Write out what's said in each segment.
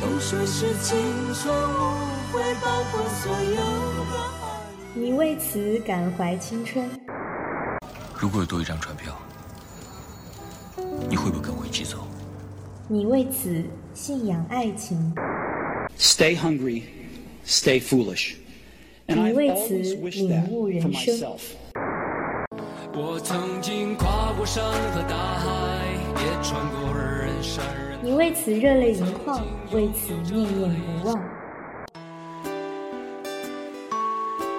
都说是青春无悔，包括所有的爱。你为此感怀青春。如果有多一张船票，你会不会跟我一起走？你为此信仰爱情。Stay hungry, stay foolish. 你为此领悟人生。我曾经跨过山和大海，也穿过人山人你为此热泪盈眶，为此念念不忘。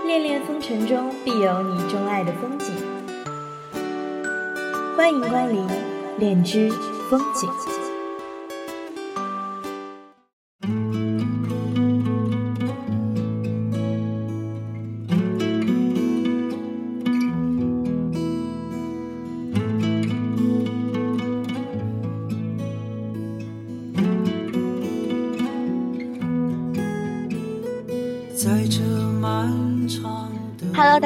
恋恋风尘中必有你钟爱的风景。欢迎光临恋之风景。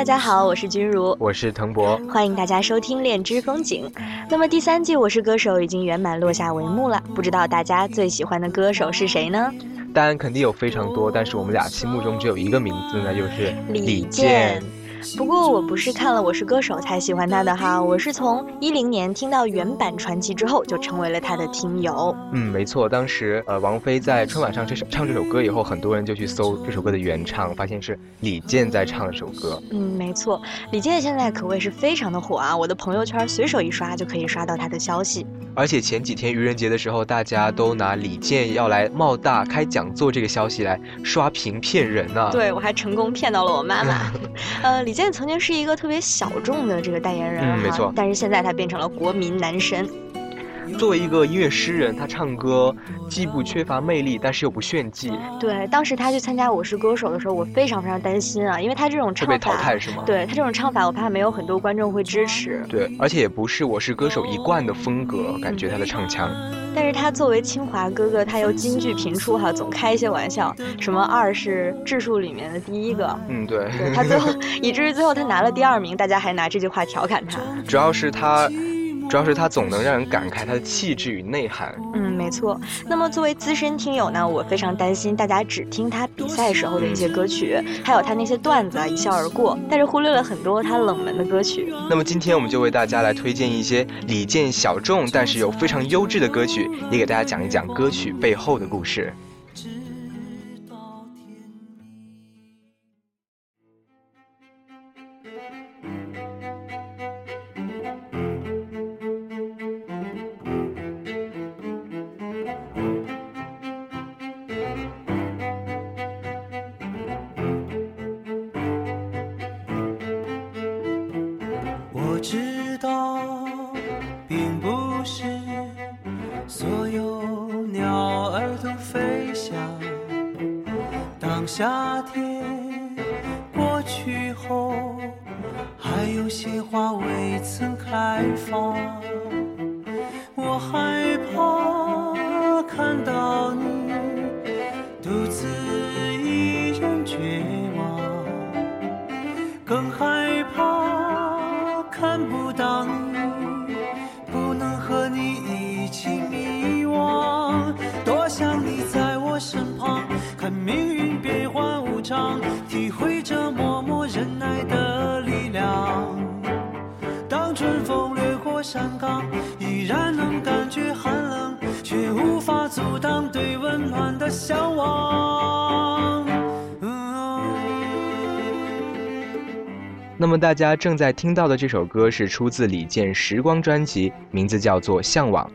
大家好，我是君如，我是腾博，欢迎大家收听《恋之风景》。那么第三季《我是歌手》已经圆满落下帷幕了，不知道大家最喜欢的歌手是谁呢？当然肯定有非常多，但是我们俩心目中只有一个名字，那就是李健健。不过我不是看了《我是歌手》才喜欢他的哈，我是从一零年听到原版传奇之后，就成为了他的听友。嗯，没错，当时呃，王菲在春晚上这首唱这首歌以后，很多人就去搜这首歌的原唱，发现是李健在唱这首歌。嗯，没错，李健现在可谓是非常的火啊！我的朋友圈随手一刷就可以刷到他的消息。而且前几天愚人节的时候，大家都拿李健要来茂大开讲座这个消息来刷屏骗人呢、对我还成功骗到了我妈妈。呃，李健曾经是一个特别小众的这个代言人哈，嗯没错但是现在他变成了国民男神。作为一个音乐诗人，他唱歌既不缺乏魅力，但是又不炫技，对，当时他去参加《我是歌手》的时候，我非常非常担心啊，因为他这种唱法被淘法，汰是吗？对他这种唱法，我怕没有很多观众会支持。对，而且也不是我是歌手一贯的风格，感觉他的唱腔。但是他作为清华哥哥，他又京剧频出哈，总开一些玩笑，什么二是质数里面的第一个，嗯，对，对他最后以至于最后他拿了第二名，大家还拿这句话调侃他。主要是他，主要是他总能让人感慨他的气质与内涵。嗯，没错。那么作为资深听友呢，我非常担心大家只听他比赛时候的一些歌曲，还有他那些段子啊一笑而过，但是忽略了很多他冷门的歌曲。那么今天我们就为大家来推荐一些李健小众但是又非常优质的歌曲，也给大家讲一讲歌曲背后的故事。夏天过去后，还有些花未曾开放。我害怕看到你独自一人绝望。更害怕看不到你，春风掠过山岗，依然能感觉寒冷，却无法阻挡对温暖的向往。嗯那么大家正在听到的这首歌是出自李健《时光》专辑，名字叫做《向往》。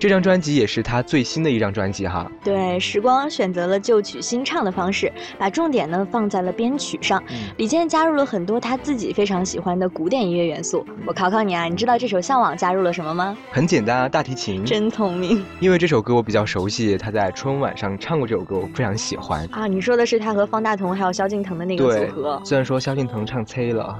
这张专辑也是他最新的一张专辑哈。对，时光选择了旧曲新唱的方式，把重点呢放在了编曲上。嗯李健加入了很多他自己非常喜欢的古典音乐元素。我考考你啊，你知道这首《向往》加入了什么吗？很简单啊，大提琴。真聪明因为这首歌我比较熟悉，他在春晚上唱过这首歌，我非常喜欢。啊！你说的是他和方大同还有萧敬腾的那个组合，，虽然说萧敬腾唱催了，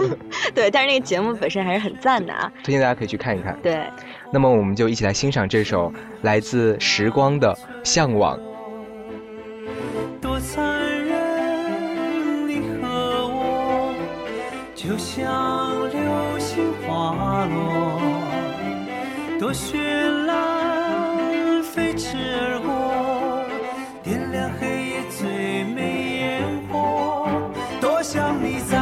对，但是那个节目本身还是很赞的啊。推荐大家可以去看一看。对，那么我们就一起来欣赏这首来自时光的向往。多残忍，你和我。就像流星滑落。多绚烂，飞驰而过。点亮黑夜最美烟火。多想你在。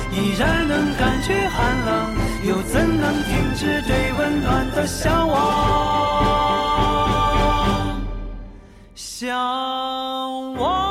依然能感觉寒冷，又怎能停止对温暖的向往？向往。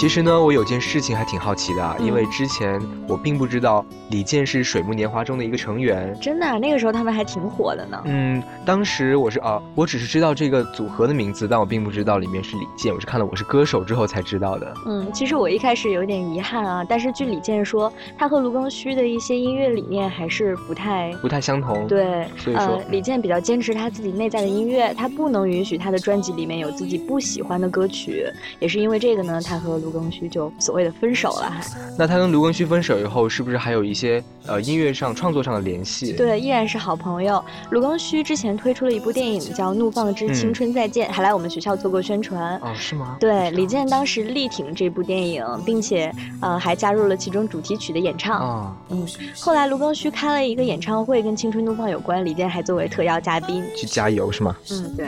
其实呢，我有件事情还挺好奇的啊，因为之前我并不知道李健是水木年华中的一个成员。真的啊、那个时候他们还挺火的呢。嗯，当时我是啊，我只是知道这个组合的名字，但我并不知道里面是李健，我是看了《我是歌手》之后才知道的。嗯，其实我一开始有点遗憾啊，但是据李健说，他和卢庚戌的一些音乐理念还是不太不太相同。，对。所以说呃，李健比较坚持他自己内在的音乐，他不能允许他的专辑里面有自己不喜欢的歌曲，也是因为这个呢，他和卢庚戌就所谓的分手了，还。那他跟卢庚戌分手以后，是不是还有一些呃音乐上、创作上的联系？，对，依然是好朋友。卢庚戌之前推出了一部电影叫《怒放之青春再见》，还来我们学校做过宣传。哦，是吗？对，李健当时力挺这部电影，并且呃还加入了其中主题曲的演唱。嗯，后来卢庚戌开了一个演唱会，跟《青春怒放》有关，李健还作为特邀嘉宾。去加油是吗？嗯，对。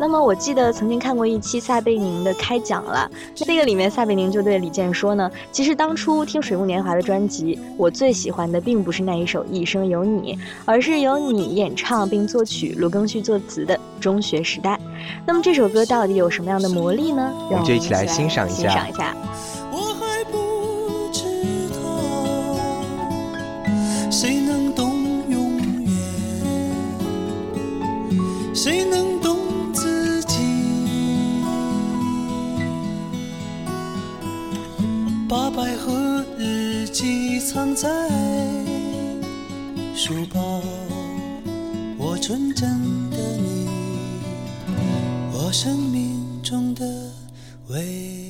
那么我记得曾经看过一期撒贝宁的开讲了，那个里面撒贝宁就对李健说呢，其实当初听水木年华的专辑，我最喜欢的并不是那一首《一生有你》，而是由你演唱并作曲、卢庚戌作词的《中学时代》。那么这首歌到底有什么样的魔力呢？我们就一起来欣赏一下欣赏一下。我还不知道，谁能懂永远？谁能寄藏在书包，我纯真的你，我生命中的唯一。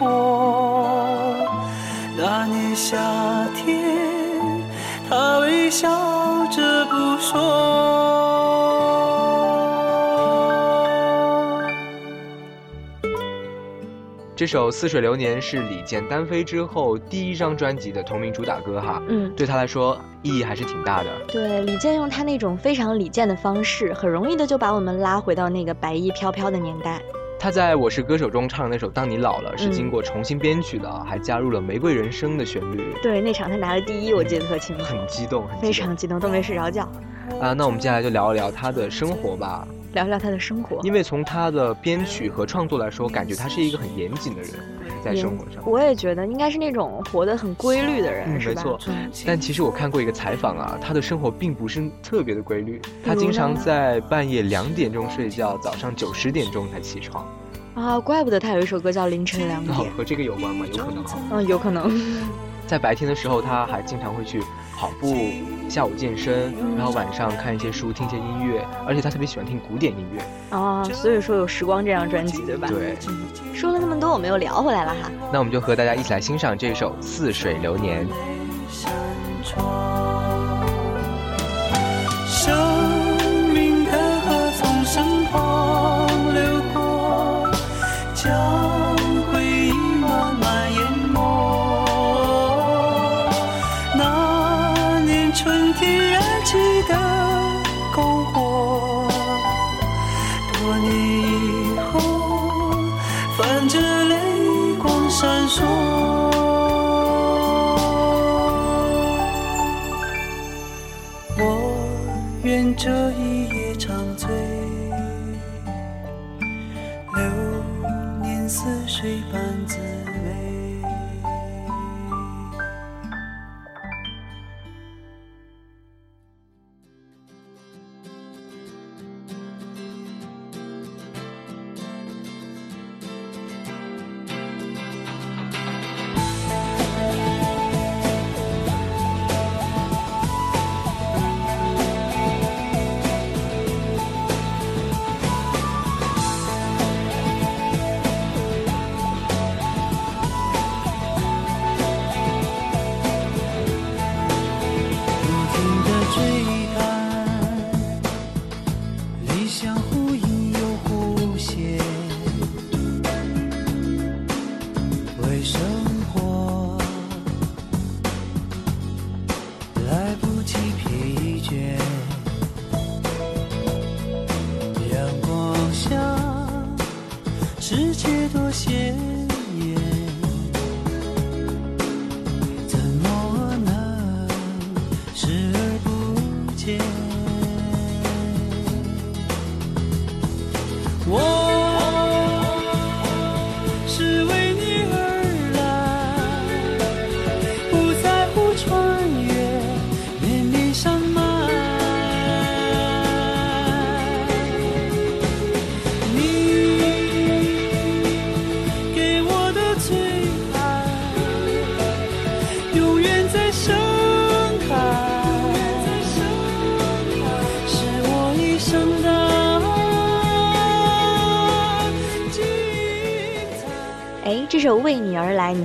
红苹果。那年夏天，他微笑着不说。这首《似水流年》是李健单飞之后第一张专辑的同名主打歌哈，嗯，对他来说意义还是挺大的。对，李健用他那种非常李健的方式，很容易的就把我们拉回到那个白衣飘飘的年代。他在《我是歌手》中唱的那首《当你老了》是嗯经过重新编曲的，还加入了《玫瑰人生》的旋律，对，那场他拿了第一，我记得特清楚，很激动，很激动非常激动，都没睡着觉。啊。那我们接下来就聊一聊他的生活吧，聊聊他的生活。因为从他的编曲和创作来说，感觉他是一个很严谨的人，在生活上。我也觉得应该是那种活得很规律的人？没错嗯。但其实我看过一个采访啊，他的生活并不是特别的规律，他经常在半夜两点钟睡觉，早上九十点钟才起床。啊，怪不得他有一首歌叫《凌晨两点哦》。，和这个有关吗？有可能哈。嗯，有可能。在白天的时候，他还经常会去跑步，下午健身，然后晚上看一些书，听一些音乐，而且他特别喜欢听古典音乐。啊，所以说有《时光》这张专辑，对吧？对，说了那么多，我们又聊回来了哈。那我们就和大家一起来欣赏这首《似水流年》。春天燃起的篝火，多年以后，泛着泪光闪烁。我愿这一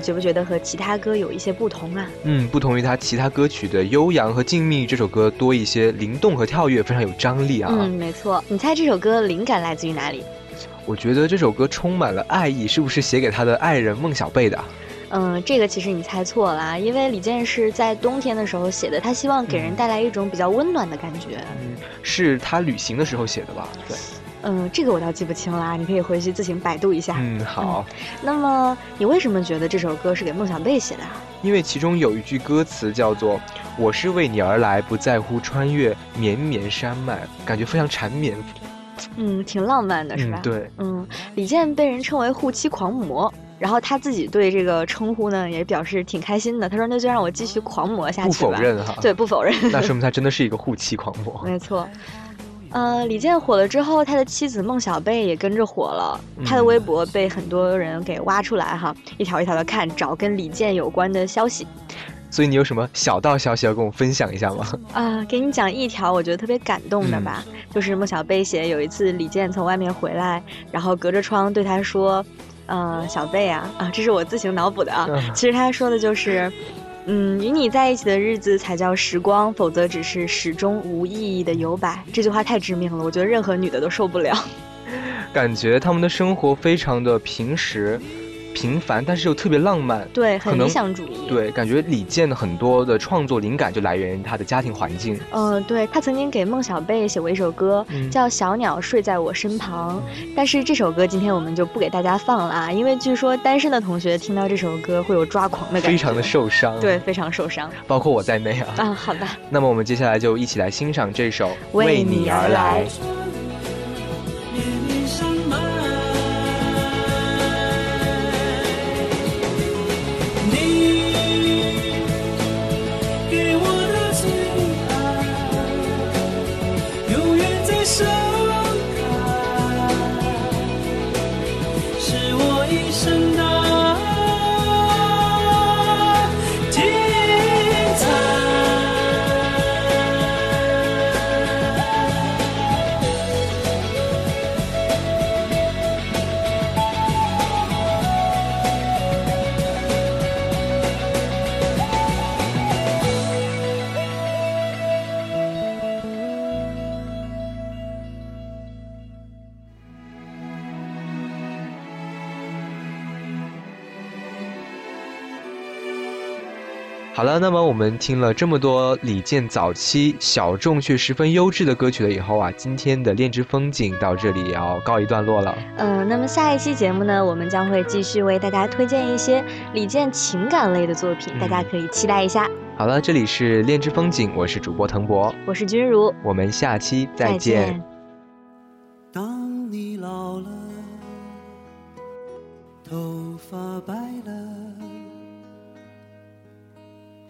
觉不觉得和其他歌有一些不同啊？嗯，不同于他其他歌曲的悠扬和静谧，这首歌多一些灵动和跳跃，非常有张力啊。嗯，没错。你猜这首歌灵感来自于哪里？我觉得这首歌充满了爱意，是不是写给他的爱人孟小贝的？嗯，这个其实你猜错了，因为李健是在冬天的时候写的，他希望给人带来一种比较温暖的感觉。嗯，是他旅行的时候写的吧？对。嗯，这个我倒记不清啦，你可以回去自行百度一下。嗯，好。那么你为什么觉得这首歌是给孟小贝写的啊？因为其中有一句歌词叫做“我是为你而来，不在乎穿越绵绵山脉”，感觉非常缠绵。嗯，挺浪漫的，是吧？对。嗯，李健被人称为护妻狂魔，然后他自己对这个称呼呢也表示挺开心的。他说：“那就让我继续狂魔下去吧。”不否认哈。对，不否认。那说明他真的是一个护妻狂魔。没错。呃，李健火了之后，他的妻子孟小贝也跟着火了。他的微博被很多人给挖出来哈，一条一条的看，找跟李健有关的消息。所以你有什么小道消息要跟我分享一下吗？啊，给你讲一条我觉得特别感动的吧，就是孟小贝写有一次李健从外面回来，然后隔着窗对他说：“呃，小贝啊啊，这是我自行脑补的啊。”其实他说的就是。嗯，与你在一起的日子才叫时光，否则只是始终无意义的游摆。这句话太致命了，我觉得任何女的都受不了。感觉他们的生活非常的平实。平凡，但是又特别浪漫，对，很理想主义。对，感觉李健的很多的创作灵感就来源于他的家庭环境。嗯，对他曾经给孟小贝写过一首歌，叫《小鸟睡在我身旁》，但是这首歌今天我们就不给大家放了啊，因为据说单身的同学听到这首歌会有抓狂的感觉，非常的受伤。对，非常受伤，包括我在内啊。啊，好的。那么我们接下来就一起来欣赏这首《为你而来》。了，那么我们听了这么多李健早期小众却十分优质的歌曲了以后啊，今天的恋之风景到这里也要告一段落了。嗯，那么下一期节目呢，我们将会继续为大家推荐一些李健情感类的作品，大家可以期待一下。好了，这里是恋之风景，我是主播腾博，我是君如，我们下期再见。当你老了，头发白了。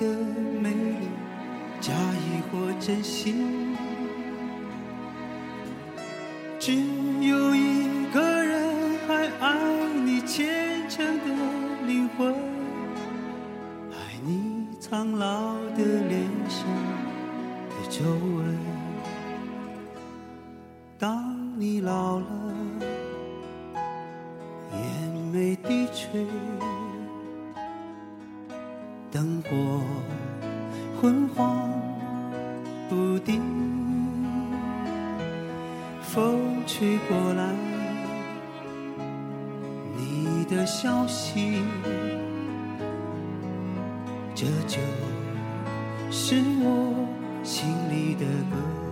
的美丽，假意或真心，不定，风吹过来，你的消息，这就是我心里的歌。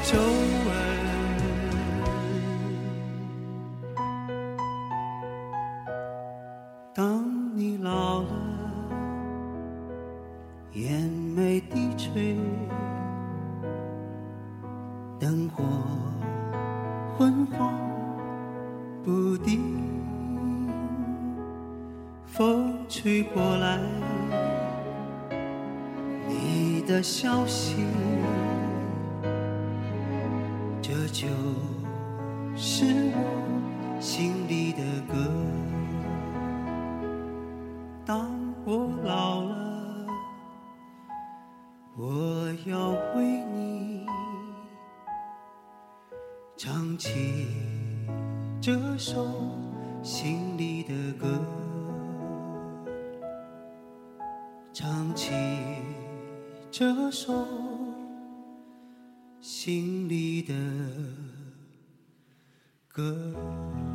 就当我老了我要为你唱起这首心里的歌唱起这首心里的歌。